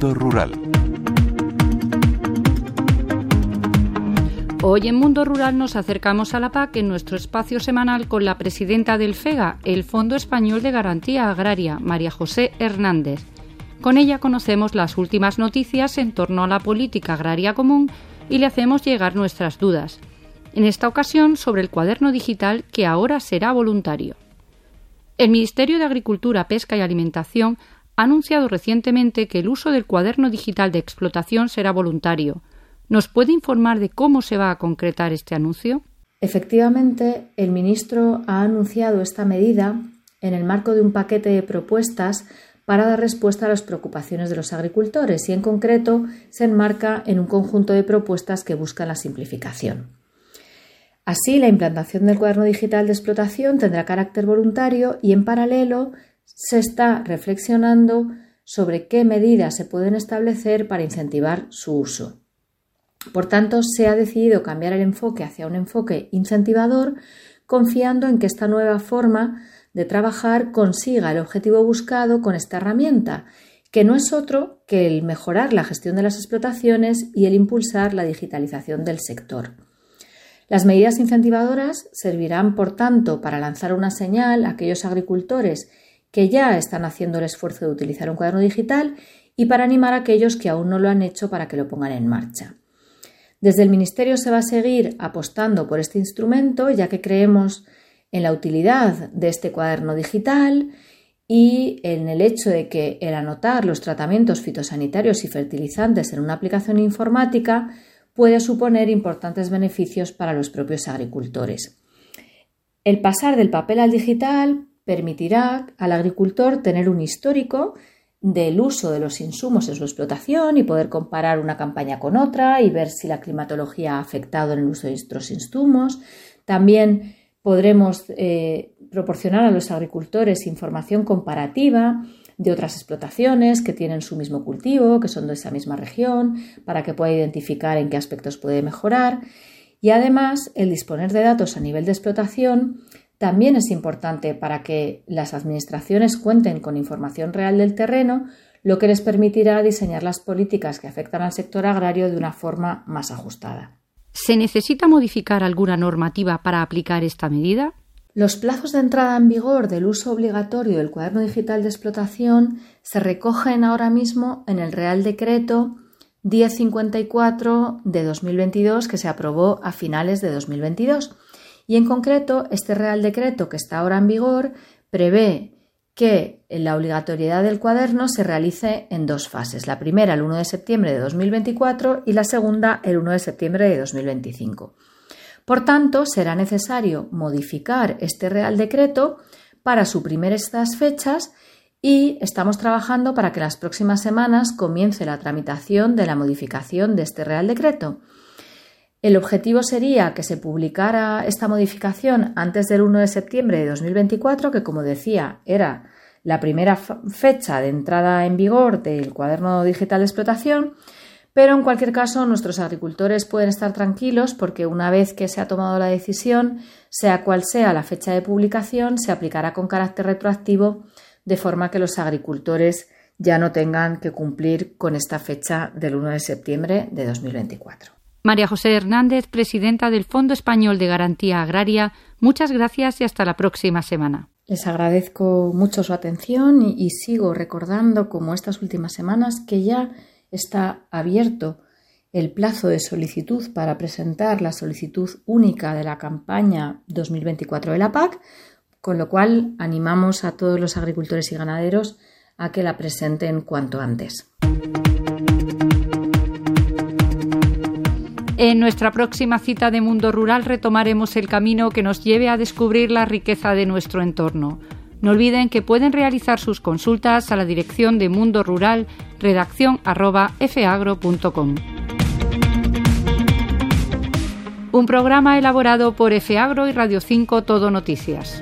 Rural. Hoy en Mundo Rural nos acercamos a la PAC en nuestro espacio semanal con la presidenta del FEGA, el Fondo Español de Garantía Agraria, María José Hernández. Con ella conocemos las últimas noticias en torno a la política agraria común y le hacemos llegar nuestras dudas. En esta ocasión sobre el cuaderno digital que ahora será voluntario. El Ministerio de Agricultura, Pesca y Alimentación ha anunciado recientemente que el uso del cuaderno digital de explotación será voluntario. ¿Nos puede informar de cómo se va a concretar este anuncio? Efectivamente, el ministro ha anunciado esta medida en el marco de un paquete de propuestas para dar respuesta a las preocupaciones de los agricultores y en concreto se enmarca en un conjunto de propuestas que buscan la simplificación. Así, la implantación del cuaderno digital de explotación tendrá carácter voluntario y en paralelo se está reflexionando sobre qué medidas se pueden establecer para incentivar su uso. Por tanto, se ha decidido cambiar el enfoque hacia un enfoque incentivador, confiando en que esta nueva forma de trabajar consiga el objetivo buscado con esta herramienta, que no es otro que el mejorar la gestión de las explotaciones y el impulsar la digitalización del sector. Las medidas incentivadoras servirán, por tanto, para lanzar una señal a aquellos agricultores que ya están haciendo el esfuerzo de utilizar un cuaderno digital y para animar a aquellos que aún no lo han hecho para que lo pongan en marcha. Desde el Ministerio se va a seguir apostando por este instrumento, ya que creemos en la utilidad de este cuaderno digital y en el hecho de que el anotar los tratamientos fitosanitarios y fertilizantes en una aplicación informática puede suponer importantes beneficios para los propios agricultores. El pasar del papel al digital permitirá al agricultor tener un histórico del uso de los insumos en su explotación y poder comparar una campaña con otra y ver si la climatología ha afectado en el uso de estos insumos. También podremos eh, proporcionar a los agricultores información comparativa de otras explotaciones que tienen su mismo cultivo, que son de esa misma región, para que pueda identificar en qué aspectos puede mejorar. Y además, el disponer de datos a nivel de explotación también es importante para que las administraciones cuenten con información real del terreno, lo que les permitirá diseñar las políticas que afectan al sector agrario de una forma más ajustada. ¿Se necesita modificar alguna normativa para aplicar esta medida? Los plazos de entrada en vigor del uso obligatorio del cuaderno digital de explotación se recogen ahora mismo en el Real Decreto 1054 de 2022 que se aprobó a finales de 2022 y en concreto, este Real Decreto que está ahora en vigor prevé que la obligatoriedad del cuaderno se realice en dos fases. La primera el 1 de septiembre de 2024 y la segunda el 1 de septiembre de 2025. Por tanto, será necesario modificar este Real Decreto para suprimir estas fechas y estamos trabajando para que las próximas semanas comience la tramitación de la modificación de este Real Decreto. El objetivo sería que se publicara esta modificación antes del 1 de septiembre de 2024, que como decía era la primera fecha de entrada en vigor del cuaderno digital de explotación, pero en cualquier caso nuestros agricultores pueden estar tranquilos porque una vez que se ha tomado la decisión, sea cual sea la fecha de publicación, se aplicará con carácter retroactivo de forma que los agricultores ya no tengan que cumplir con esta fecha del 1 de septiembre de 2024. María José Hernández, presidenta del Fondo Español de Garantía Agraria, muchas gracias y hasta la próxima semana. Les agradezco mucho su atención y, sigo recordando, como estas últimas semanas, que ya está abierto el plazo de solicitud para presentar la solicitud única de la campaña 2024 de la PAC, con lo cual animamos a todos los agricultores y ganaderos a que la presenten cuanto antes. En nuestra próxima cita de Mundo Rural retomaremos el camino que nos lleve a descubrir la riqueza de nuestro entorno. No olviden que pueden realizar sus consultas a la dirección de Mundo Rural, redacción fagro.com. Un programa elaborado por FAgro y Radio 5 Todo Noticias.